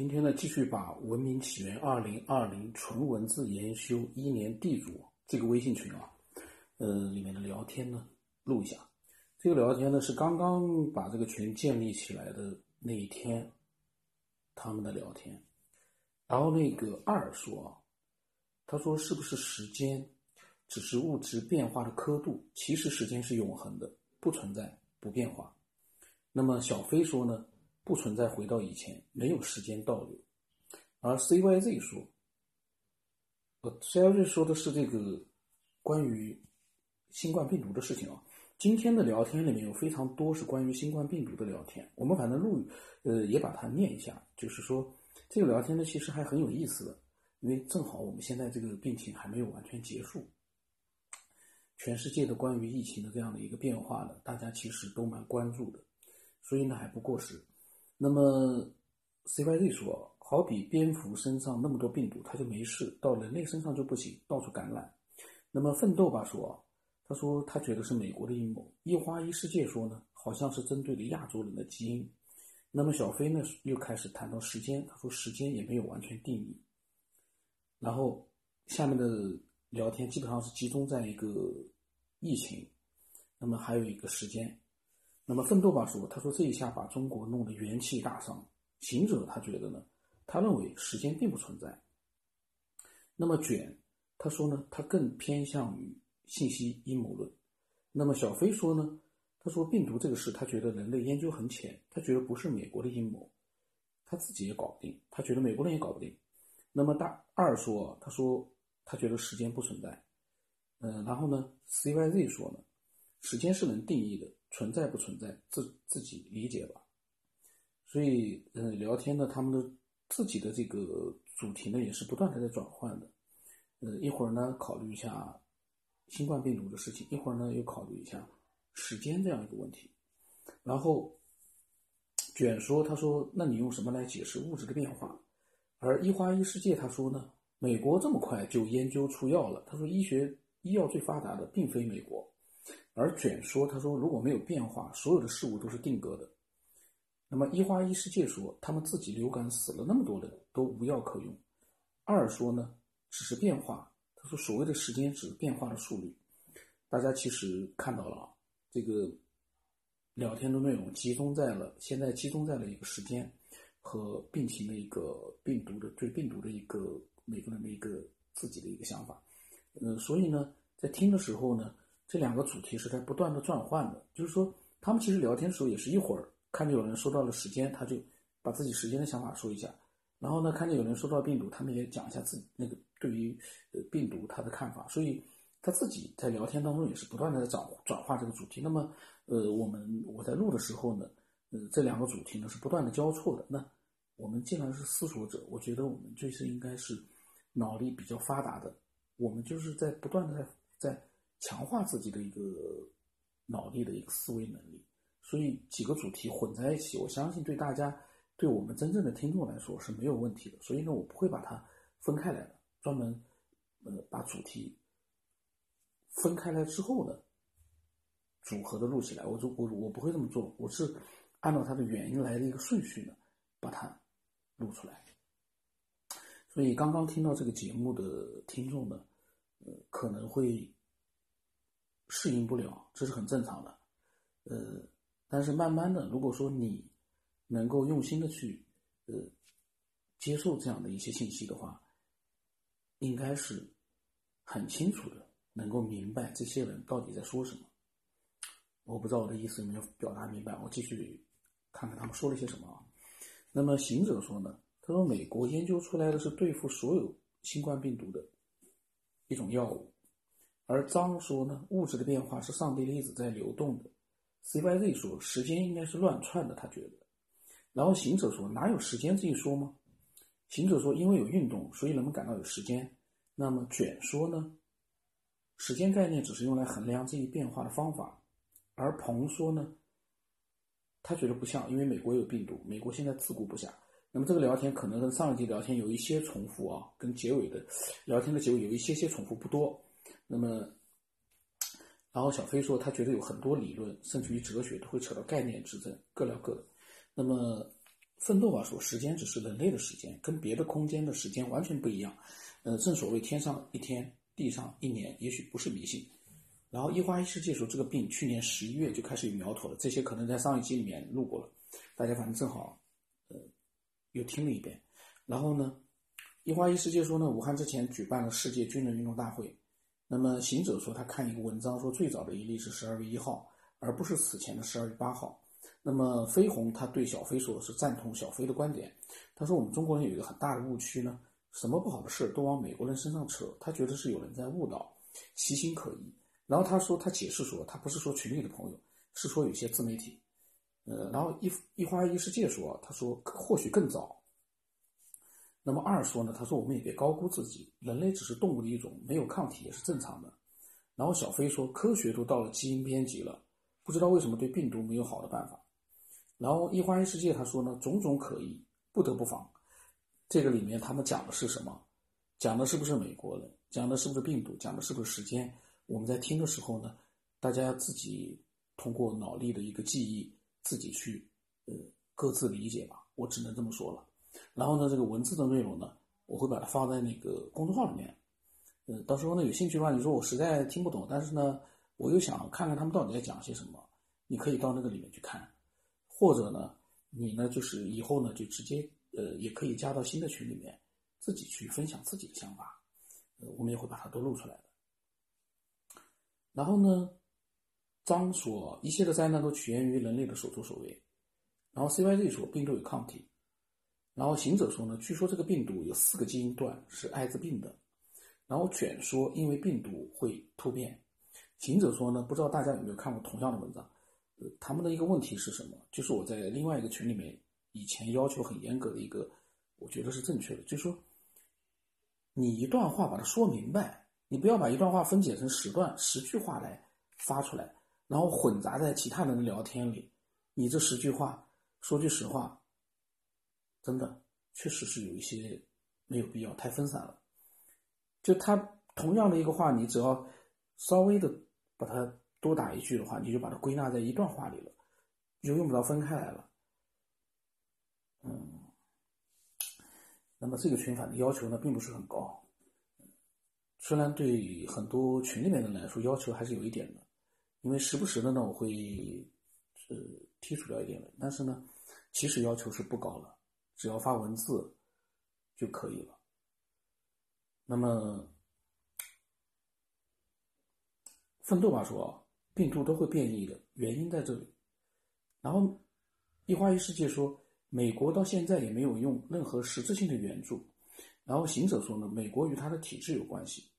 今天呢，继续把《文明起源二零二零纯文字研修一年地主》这个微信群啊，呃，里面的聊天呢录一下。这个聊天呢是刚刚把这个群建立起来的那一天，他们的聊天。然后那个二说啊，他说是不是时间只是物质变化的刻度？其实时间是永恒的，不存在不变化。那么小飞说呢？不存在回到以前，没有时间倒流。而 CYZ 说，呃，CYZ 说的是这个关于新冠病毒的事情啊。今天的聊天里面有非常多是关于新冠病毒的聊天，我们反正录，呃，也把它念一下。就是说，这个聊天呢，其实还很有意思的，因为正好我们现在这个病情还没有完全结束，全世界的关于疫情的这样的一个变化呢，大家其实都蛮关注的，所以呢还不过时。那么，CYZ 说，好比蝙蝠身上那么多病毒，它就没事；到人类身上就不行，到处感染。那么奋斗吧说，他说他觉得是美国的阴谋。一花一世界说呢，好像是针对的亚洲人的基因。那么小飞呢又开始谈到时间，他说时间也没有完全定义。然后下面的聊天基本上是集中在一个疫情，那么还有一个时间。那么奋斗吧说，他说这一下把中国弄得元气大伤。行者他觉得呢，他认为时间并不存在。那么卷他说呢，他更偏向于信息阴谋论。那么小飞说呢，他说病毒这个事，他觉得人类研究很浅，他觉得不是美国的阴谋，他自己也搞不定，他觉得美国人也搞不定。那么大二说，他说他觉得时间不存在。嗯，然后呢，CYZ 说呢，时间是能定义的。存在不存在，自自己理解吧。所以，嗯，聊天呢，他们的自己的这个主题呢，也是不断的在转换的。呃，一会儿呢考虑一下新冠病毒的事情，一会儿呢又考虑一下时间这样一个问题。然后卷说，他说，那你用什么来解释物质的变化？而一花一世界他说呢，美国这么快就研究出药了。他说，医学医药最发达的并非美国。而卷说：“他说，如果没有变化，所有的事物都是定格的。那么一花一世界说，他们自己流感死了那么多人，都无药可用。二说呢，只是变化。他说，所谓的时间只是变化的速率。大家其实看到了啊，这个聊天的内容集中在了现在集中在了一个时间和病情的一个病毒的对病毒的一个每个人的一个自己的一个想法。嗯，所以呢，在听的时候呢。”这两个主题是在不断的转换的，就是说，他们其实聊天的时候也是一会儿看见有人说到了时间，他就把自己时间的想法说一下，然后呢，看见有人说到病毒，他们也讲一下自己那个对于呃病毒他的看法，所以他自己在聊天当中也是不断的在转转化这个主题。那么，呃，我们我在录的时候呢，呃，这两个主题呢是不断的交错的。那我们既然是思索者，我觉得我们就是应该是脑力比较发达的，我们就是在不断的在在。强化自己的一个脑力的一个思维能力，所以几个主题混在一起，我相信对大家，对我们真正的听众来说是没有问题的。所以呢，我不会把它分开来的，专门呃把主题分开来之后呢，组合的录起来。我就我我不会这么做，我是按照它的原因来的一个顺序呢，把它录出来。所以刚刚听到这个节目的听众呢，呃可能会。适应不了，这是很正常的，呃，但是慢慢的，如果说你能够用心的去，呃，接受这样的一些信息的话，应该是很清楚的，能够明白这些人到底在说什么。我不知道我的意思有没有表达明白，我继续看看他们说了些什么啊。那么行者说呢，他说美国研究出来的是对付所有新冠病毒的一种药物。而张说呢，物质的变化是上帝粒子在流动的。CYZ 说，时间应该是乱窜的，他觉得。然后行者说，哪有时间这一说吗？行者说，因为有运动，所以人们感到有时间。那么卷说呢，时间概念只是用来衡量这一变化的方法。而鹏说呢，他觉得不像，因为美国有病毒，美国现在自顾不暇。那么这个聊天可能跟上一集聊天有一些重复啊，跟结尾的聊天的结尾有一些些重复，不多。那么，然后小飞说，他觉得有很多理论，甚至于哲学都会扯到概念之争，各聊各的。那么，奋斗吧说，时间只是人类的时间，跟别的空间的时间完全不一样。呃，正所谓天上一天，地上一年，也许不是迷信。然后一花一世界说这个病去年十一月就开始有苗头了，这些可能在上一期里面录过了，大家反正正好，呃，又听了一遍。然后呢，一花一世界说呢，武汉之前举办了世界军人运动大会。那么行者说他看一个文章说最早的一例是十二月一号，而不是此前的十二月八号。那么飞鸿他对小飞说的是赞同小飞的观点，他说我们中国人有一个很大的误区呢，什么不好的事都往美国人身上扯，他觉得是有人在误导，其心可疑。然后他说他解释说他不是说群里的朋友，是说有些自媒体。呃，然后一一花一世界说他说或许更早。那么二说呢，他说我们也别高估自己，人类只是动物的一种，没有抗体也是正常的。然后小飞说科学都到了基因编辑了，不知道为什么对病毒没有好的办法。然后一花一世界他说呢，种种可疑，不得不防。这个里面他们讲的是什么？讲的是不是美国人？讲的是不是病毒？讲的是不是时间？我们在听的时候呢，大家要自己通过脑力的一个记忆，自己去呃各自理解吧。我只能这么说了。然后呢，这个文字的内容呢，我会把它放在那个公众号里面。呃，到时候呢有兴趣的话，你说我实在听不懂，但是呢我又想看看他们到底在讲些什么，你可以到那个里面去看。或者呢，你呢就是以后呢就直接呃也可以加到新的群里面，自己去分享自己的想法，呃我们也会把它都录出来的。然后呢，张说一切的灾难都起源于人类的所作所为。然后 CYZ 说病毒有抗体。然后行者说呢，据说这个病毒有四个基因段是艾滋病的。然后犬说因为病毒会突变。行者说呢，不知道大家有没有看过同样的文章。他们的一个问题是什么？就是我在另外一个群里面以前要求很严格的一个，我觉得是正确的，就是说，你一段话把它说明白，你不要把一段话分解成十段十句话来发出来，然后混杂在其他人的聊天里。你这十句话，说句实话，真的确实是有一些没有必要，太分散了。就他同样的一个话，你只要稍微的把它。多打一句的话，你就把它归纳在一段话里了，就用不着分开来了。嗯，那么这个群反的要求呢，并不是很高，虽然对很多群里面的人来说要求还是有一点的，因为时不时的呢，我会呃剔除掉一点的，但是呢，其实要求是不高了，只要发文字就可以了。那么奋斗吧说。病毒都会变异的原因在这里。然后，一花一世界说，美国到现在也没有用任何实质性的援助。然后行者说呢，美国与他的体制有关系。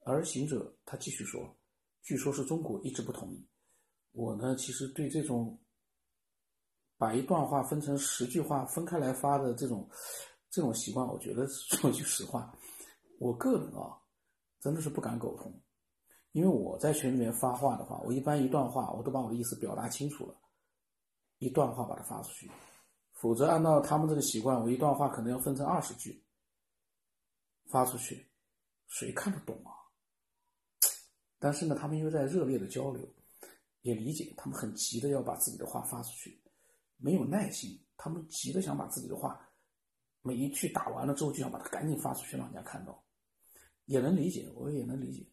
而行者他继续说，据说是中国一直不同意。我呢，其实对这种把一段话分成十句话分开来发的这种这种习惯，我觉得说句实话，我个人啊，真的是不敢苟同。因为我在群里面发话的话，我一般一段话我都把我的意思表达清楚了，一段话把它发出去，否则按照他们这个习惯，我一段话可能要分成二十句发出去，谁看得懂啊？但是呢，他们又在热烈的交流，也理解他们很急的要把自己的话发出去，没有耐心，他们急的想把自己的话每一句打完了之后就想把它赶紧发出去让人家看到，也能理解，我也能理解。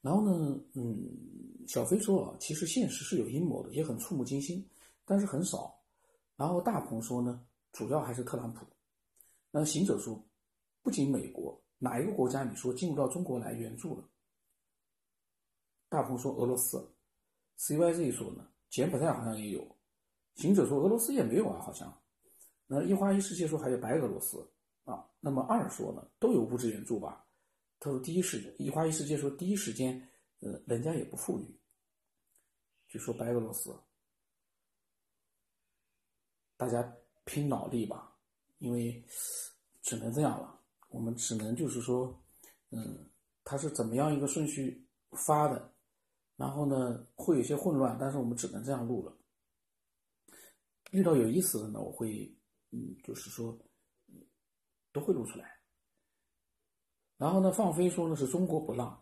然后呢，嗯，小飞说啊，其实现实是有阴谋的，也很触目惊心，但是很少。然后大鹏说呢，主要还是特朗普。那行者说，不仅美国，哪一个国家你说进入到中国来援助了？大鹏说俄罗斯。CYZ 说呢，柬埔寨好像也有。行者说俄罗斯也没有啊，好像。那一花一世界说还有白俄罗斯啊。那么二说呢，都有物质援助吧？他说：“第一时间，一花一世界说第一时间，呃，人家也不富裕。就说白俄罗斯，大家拼脑力吧，因为只能这样了。我们只能就是说，嗯，他是怎么样一个顺序发的，然后呢会有些混乱，但是我们只能这样录了。遇到有意思的呢，我会，嗯，就是说，都会录出来。”然后呢？放飞说呢是中国不让。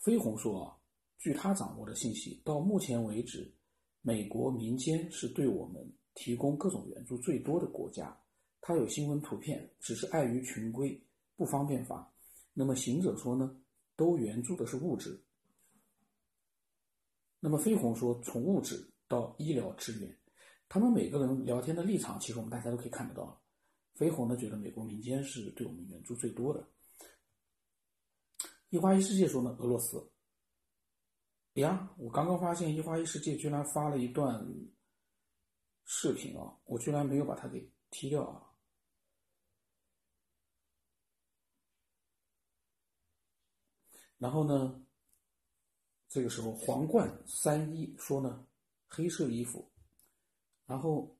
飞鸿说，据他掌握的信息，到目前为止，美国民间是对我们提供各种援助最多的国家，他有新闻图片，只是碍于群规不方便发。那么行者说呢，都援助的是物质。那么飞鸿说，从物质到医疗支援，他们每个人聊天的立场，其实我们大家都可以看得到。飞鸿呢，觉得美国民间是对我们援助最多的。一花一世界说呢，俄罗斯。呀，我刚刚发现一花一世界居然发了一段视频啊，我居然没有把它给踢掉啊。然后呢，这个时候皇冠三一说呢，黑色衣服。然后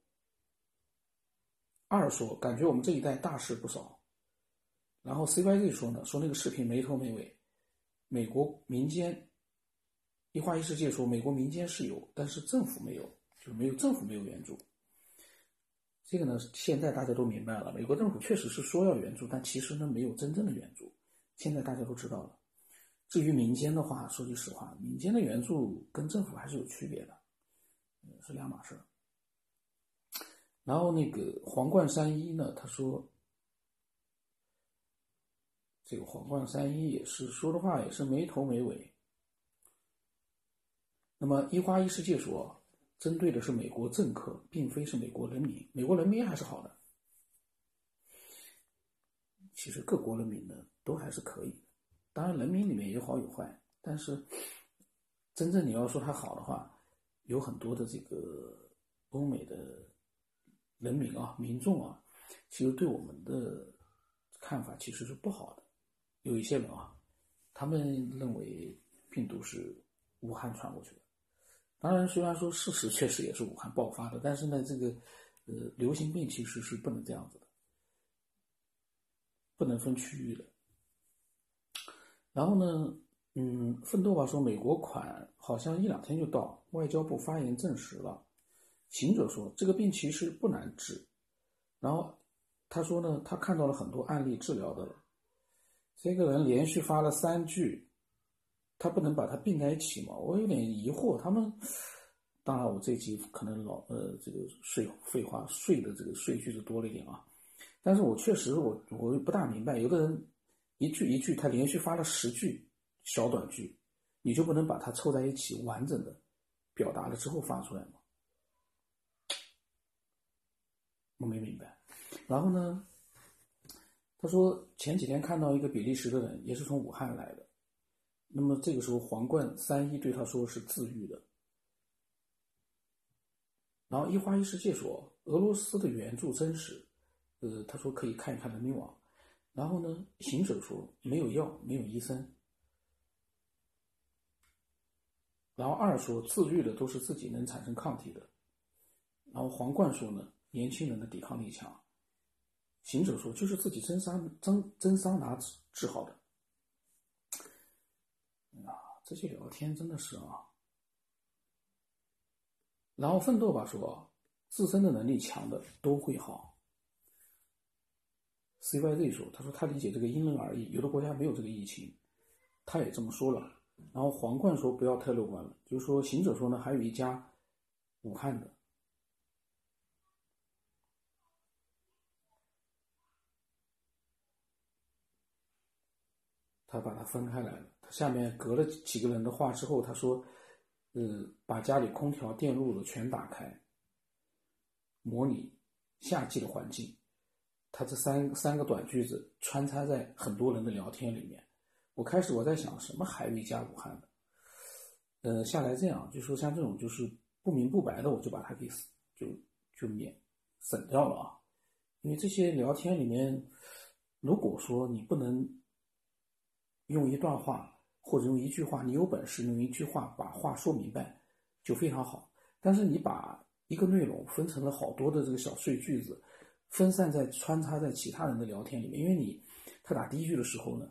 二说感觉我们这一代大事不少。然后 CYZ 说呢，说那个视频没头没尾。美国民间一花一世界说，美国民间是有，但是政府没有，就是没有政府没有援助。这个呢，现在大家都明白了，美国政府确实是说要援助，但其实呢没有真正的援助。现在大家都知道了。至于民间的话，说句实话，民间的援助跟政府还是有区别的，是两码事。然后那个皇冠三一呢，他说。这个皇冠三一也是说的话也是没头没尾。那么一花一世界说，针对的是美国政客，并非是美国人民。美国人民还是好的，其实各国人民呢都还是可以。当然，人民里面有好有坏，但是真正你要说它好的话，有很多的这个欧美的人民啊、民众啊，其实对我们的看法其实是不好的。有一些人啊，他们认为病毒是武汉传过去的。当然，虽然说事实确实也是武汉爆发的，但是呢，这个呃流行病其实是不能这样子的，不能分区域的。然后呢，嗯，奋斗吧说美国款好像一两天就到，外交部发言证实了。行者说这个病其实不难治，然后他说呢，他看到了很多案例治疗的。这个人连续发了三句，他不能把它并在一起吗？我有点疑惑。他们，当然我这集可能老呃这个睡废话睡的这个睡句子多了一点啊，但是我确实我我不大明白，有的人一句一句他连续发了十句小短句，你就不能把它凑在一起完整的表达了之后发出来吗？我没明白。然后呢？他说前几天看到一个比利时的人，也是从武汉来的。那么这个时候，皇冠三一对他说是自愈的。然后一花一世界说俄罗斯的援助真实，呃，他说可以看一看人民网。然后呢，行者说没有药，没有医生。然后二说自愈的都是自己能产生抗体的。然后皇冠说呢，年轻人的抵抗力强。行者说：“就是自己真桑真真桑拿治治好的。”啊，这些聊天真的是啊。然后奋斗吧说：“自身的能力强的都会好。”CYZ 说：“他说他理解这个因人而异，有的国家没有这个疫情，他也这么说了。”然后皇冠说：“不要太乐观了。”就是说，行者说呢，还有一家武汉的。他把它分开来了。他下面隔了几个人的话之后，他说：“呃，把家里空调、电路的全打开，模拟夏季的环境。”他这三三个短句子穿插在很多人的聊天里面。我开始我在想，什么还有一家武汉的？呃，下来这样就说，像这种就是不明不白的，我就把它给就就免省掉了啊。因为这些聊天里面，如果说你不能。用一段话或者用一句话，你有本事用一句话把话说明白，就非常好。但是你把一个内容分成了好多的这个小碎句子，分散在穿插在其他人的聊天里面，因为你他打第一句的时候呢，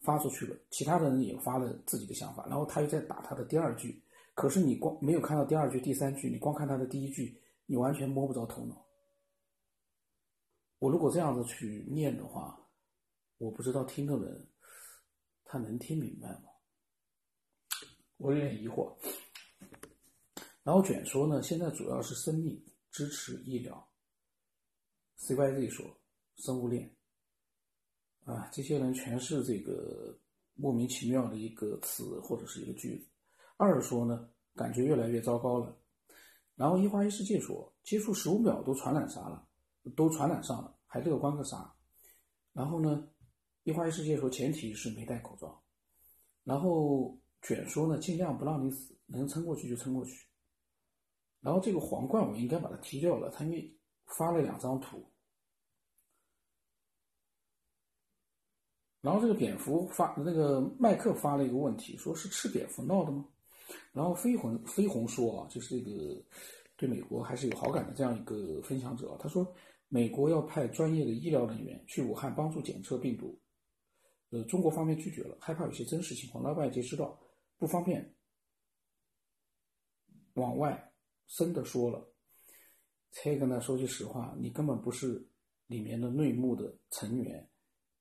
发出去了，其他的人也发了自己的想法，然后他又在打他的第二句，可是你光没有看到第二句、第三句，你光看他的第一句，你完全摸不着头脑。我如果这样子去念的话，我不知道听的人。他能听明白吗？我有点疑惑。然后卷说呢，现在主要是生命、支持医疗，CYZ 说生物链，啊，这些人全是这个莫名其妙的一个词或者是一个句子。二说呢，感觉越来越糟糕了。然后一花一世界说，接触十五秒都传染啥了，都传染上了，还乐观个啥？然后呢，一花一世界说，前提是没戴口罩。然后卷说呢，尽量不让你死，能撑过去就撑过去。然后这个皇冠我应该把它踢掉了，他因为发了两张图。然后这个蝙蝠发那个麦克发了一个问题，说是吃蝙蝠闹的吗？然后飞鸿飞鸿说啊，就是这个对美国还是有好感的这样一个分享者，他说美国要派专业的医疗人员去武汉帮助检测病毒。呃，中国方面拒绝了，害怕有些真实情况让外界知道，不方便往外深的说了。这个呢，说句实话，你根本不是里面的内幕的成员，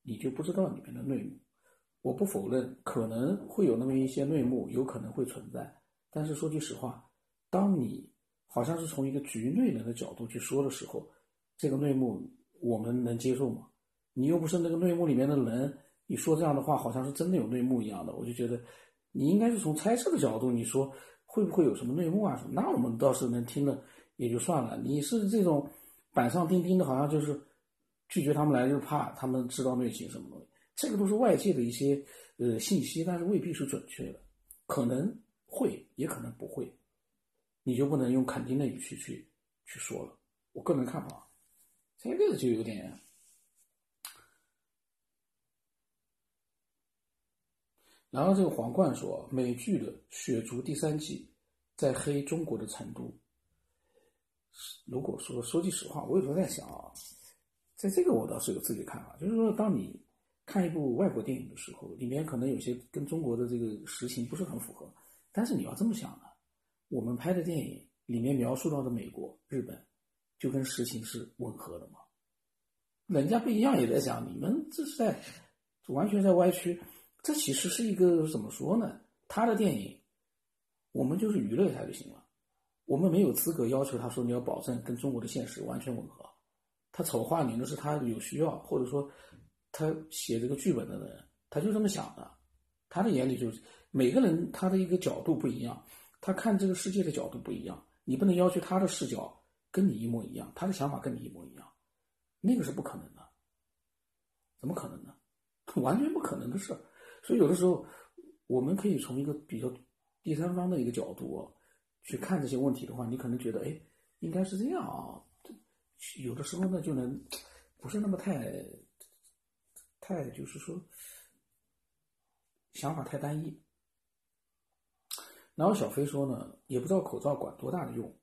你就不知道里面的内幕。我不否认可能会有那么一些内幕，有可能会存在。但是说句实话，当你好像是从一个局内人的角度去说的时候，这个内幕我们能接受吗？你又不是那个内幕里面的人。你说这样的话，好像是真的有内幕一样的，我就觉得你应该是从猜测的角度，你说会不会有什么内幕啊什么？那我们倒是能听了也就算了。你是这种板上钉钉的，好像就是拒绝他们来，就怕他们知道内情什么东西。这个都是外界的一些呃信息，但是未必是准确的，可能会，也可能不会，你就不能用肯定的语气去去说了。我个人看法，这个就有点。然后这个皇冠说，美剧的《血族》第三季在黑中国的程度。如果说说句实话，我有时候在想啊，在这个我倒是有自己的看法，就是说，当你看一部外国电影的时候，里面可能有些跟中国的这个实情不是很符合，但是你要这么想呢，我们拍的电影里面描述到的美国、日本，就跟实情是吻合的嘛？人家不一样，也在讲你们这是在完全在歪曲。这其实是一个怎么说呢？他的电影，我们就是娱乐他就行了，我们没有资格要求他说你要保证跟中国的现实完全吻合。他丑化你那是他有需要，或者说他写这个剧本的人他就这么想的，他的眼里就是每个人他的一个角度不一样，他看这个世界的角度不一样，你不能要求他的视角跟你一模一样，他的想法跟你一模一样，那个是不可能的，怎么可能呢？完全不可能的事。所以有的时候，我们可以从一个比较第三方的一个角度去看这些问题的话，你可能觉得，哎，应该是这样啊。有的时候呢，就能不是那么太太，就是说想法太单一。然后小飞说呢，也不知道口罩管多大的用。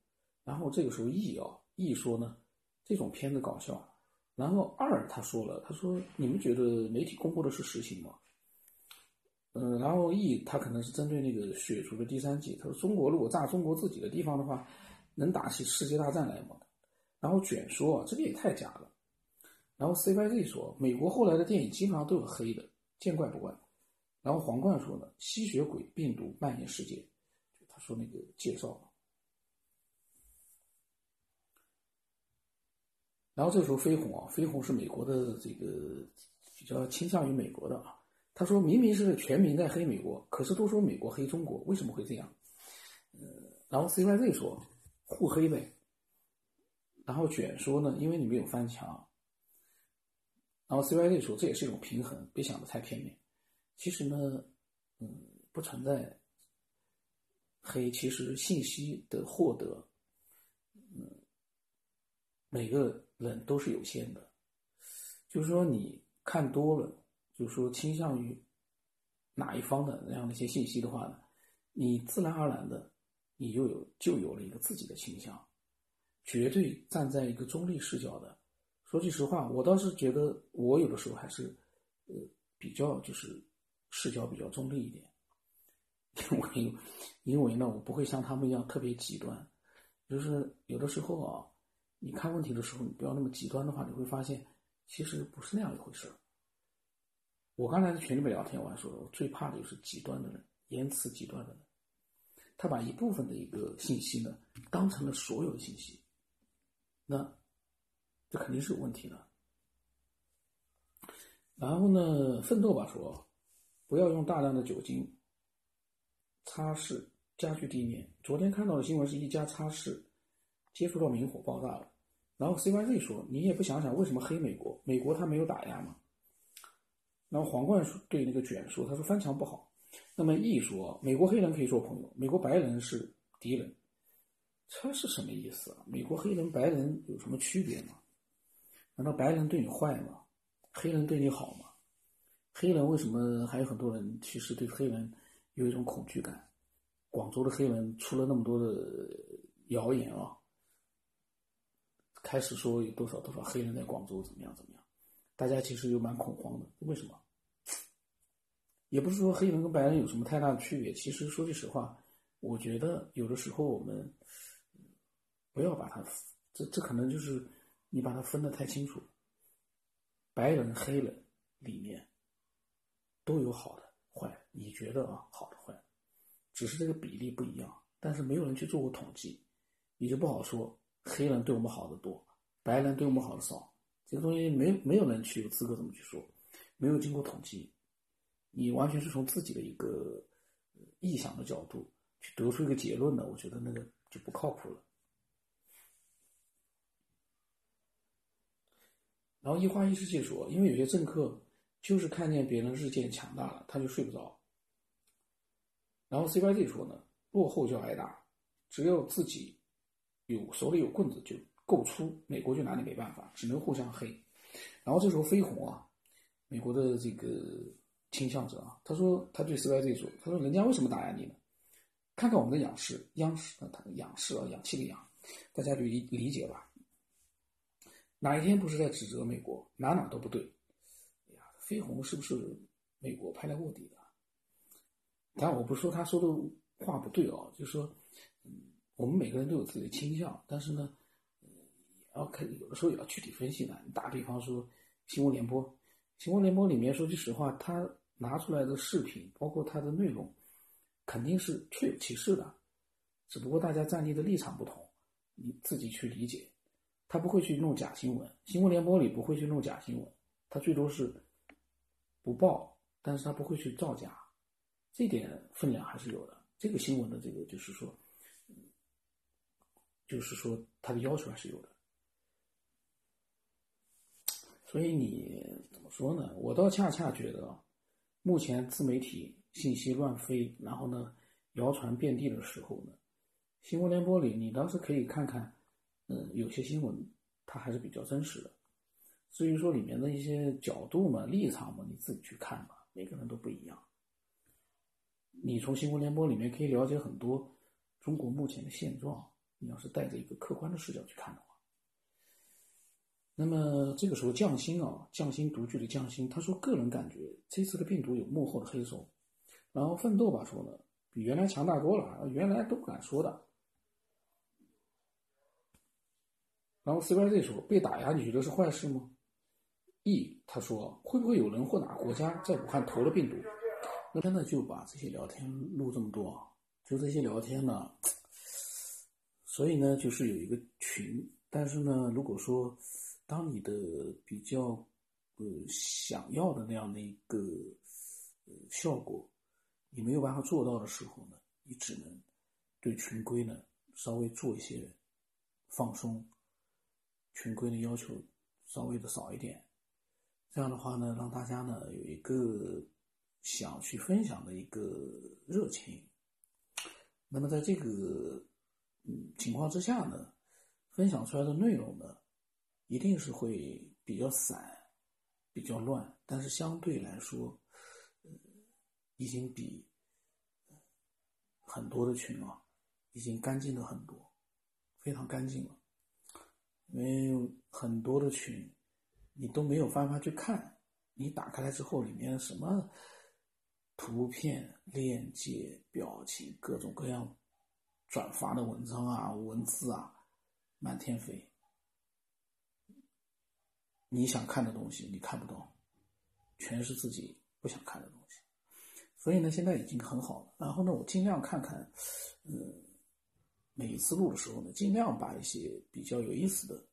然后这个时候 E 啊，E 说呢，这种片子搞笑。然后二他说了，他说你们觉得媒体公布的是实情吗？嗯，然后 E 他可能是针对那个血族的第三季，他说中国如果炸中国自己的地方的话，能打起世界大战来吗？然后卷说这个也太假了。然后 CYZ 说美国后来的电影基本上都有黑的，见怪不怪。然后皇冠说呢，吸血鬼病毒蔓延世界，他说那个介绍。然后这时候飞鸿啊，飞鸿是美国的这个比较倾向于美国的啊。他说明明是全民在黑美国，可是都说美国黑中国，为什么会这样？呃，然后 CYZ 说互黑呗。然后卷说呢，因为你没有翻墙。然后 CYZ 说这也是一种平衡，别想的太片面。其实呢，嗯，不存在黑，其实信息的获得，嗯，每个人都是有限的。就是说你看多了。就是说，倾向于哪一方的那样的一些信息的话呢，你自然而然的，你又有就有了一个自己的倾向，绝对站在一个中立视角的。说句实话，我倒是觉得我有的时候还是，呃，比较就是视角比较中立一点，因为因为呢，我不会像他们一样特别极端。就是有的时候啊，你看问题的时候，你不要那么极端的话，你会发现其实不是那样一回事儿。我刚才在群里面聊天，我还说，我最怕的就是极端的人，言辞极端的人，他把一部分的一个信息呢，当成了所有的信息，那这肯定是有问题的。然后呢，奋斗吧说，不要用大量的酒精擦拭家具地面。昨天看到的新闻是一家擦拭接触到明火爆炸了。然后 CYZ 说，你也不想想为什么黑美国？美国他没有打压吗？然后皇冠对那个卷说，他说翻墙不好。那么 E 说，美国黑人可以做朋友，美国白人是敌人。这是什么意思啊？美国黑人白人有什么区别吗？难道白人对你坏吗？黑人对你好吗？黑人为什么还有很多人其实对黑人有一种恐惧感？广州的黑人出了那么多的谣言啊，开始说有多少多少黑人在广州怎么样怎么样，大家其实有蛮恐慌的。为什么？也不是说黑人跟白人有什么太大的区别。其实说句实话，我觉得有的时候我们。不要把它，这这可能就是你把它分得太清楚。白人、黑人里面都有好的、坏，你觉得啊，好的、坏，只是这个比例不一样。但是没有人去做过统计，你就不好说。黑人对我们好的多，白人对我们好的少，这个东西没没有人去有资格这么去说，没有经过统计，你完全是从自己的一个臆想的角度去得出一个结论的，我觉得那个就不靠谱了。然后一花一世界说，因为有些政客就是看见别人日渐强大了，他就睡不着。然后 CYZ 说呢，落后就要挨打，只有自己有手里有棍子就够粗，美国就拿你没办法，只能互相黑。然后这时候飞鸿啊，美国的这个倾向者啊，他说他对 CYZ 说，他说人家为什么打压你呢？看看我们的仰视，央视啊，他的仰视啊，氧气的氧，大家就理理解吧。哪一天不是在指责美国？哪哪都不对。哎呀，飞鸿是不是美国派来卧底的？但我不是说他说的话不对啊，就是说，嗯，我们每个人都有自己的倾向，但是呢，也要看有的时候也要具体分析的。你打比方说，新闻联播，新闻联播里面说句实话，他拿出来的视频，包括它的内容，肯定是确有其事的，只不过大家站立的立场不同，你自己去理解。他不会去弄假新闻，新闻联播里不会去弄假新闻，他最多是不报，但是他不会去造假，这点分量还是有的。这个新闻的这个就是说，就是说他的要求还是有的。所以你怎么说呢？我倒恰恰觉得，目前自媒体信息乱飞，然后呢谣传遍地的时候呢，新闻联播里你倒是可以看看。嗯，有些新闻它还是比较真实的。至于说里面的一些角度嘛、立场嘛，你自己去看吧，每个人都不一样。你从新闻联播里面可以了解很多中国目前的现状。你要是带着一个客观的视角去看的话，那么这个时候匠心啊，匠心独具的匠心，他说个人感觉这次的病毒有幕后的黑手。然后奋斗吧说呢，比原来强大多了，原来都不敢说的。然后 CYZ 说：“被打压，你觉得是坏事吗？”E 他说：“会不会有人或哪国家在武汉投了病毒？”那真的就把这些聊天录这么多，就这些聊天呢。所以呢，就是有一个群，但是呢，如果说当你的比较呃想要的那样的一个呃效果，你没有办法做到的时候呢，你只能对群规呢稍微做一些放松。群规的要求稍微的少一点，这样的话呢，让大家呢有一个想去分享的一个热情。那么在这个嗯情况之下呢，分享出来的内容呢，一定是会比较散、比较乱，但是相对来说，呃已经比很多的群啊，已经干净的很多，非常干净了。因为很多的群，你都没有办法去看。你打开来之后，里面什么图片、链接、表情，各种各样转发的文章啊、文字啊，满天飞。你想看的东西你看不到，全是自己不想看的东西。所以呢，现在已经很好了。然后呢，我尽量看看，嗯。每一次录的时候呢，尽量把一些比较有意思的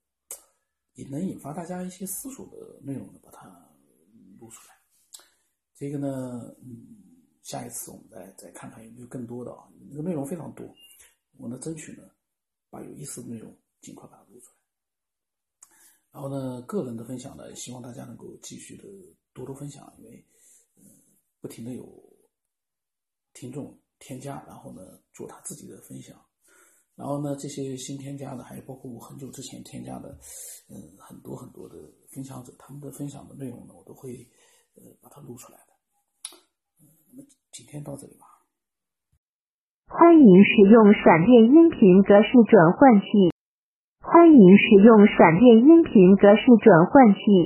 也能引发大家一些思索的内容呢，把它录出来。这个呢，嗯，下一次我们再再看看有没有更多的啊，这个内容非常多，我呢争取呢把有意思的内容尽快把它录出来。然后呢，个人的分享呢，希望大家能够继续的多多分享，因为嗯，不停的有听众添加，然后呢做他自己的分享，然后呢这些新添加的，还有包括我很久之前添加的，嗯，很多很多的分享者，他们的分享的内容呢，我都会呃把它录出来的。嗯，那么今天到这里吧。欢迎使用闪电音频格式转换器。欢迎使用闪电音频格式转换器。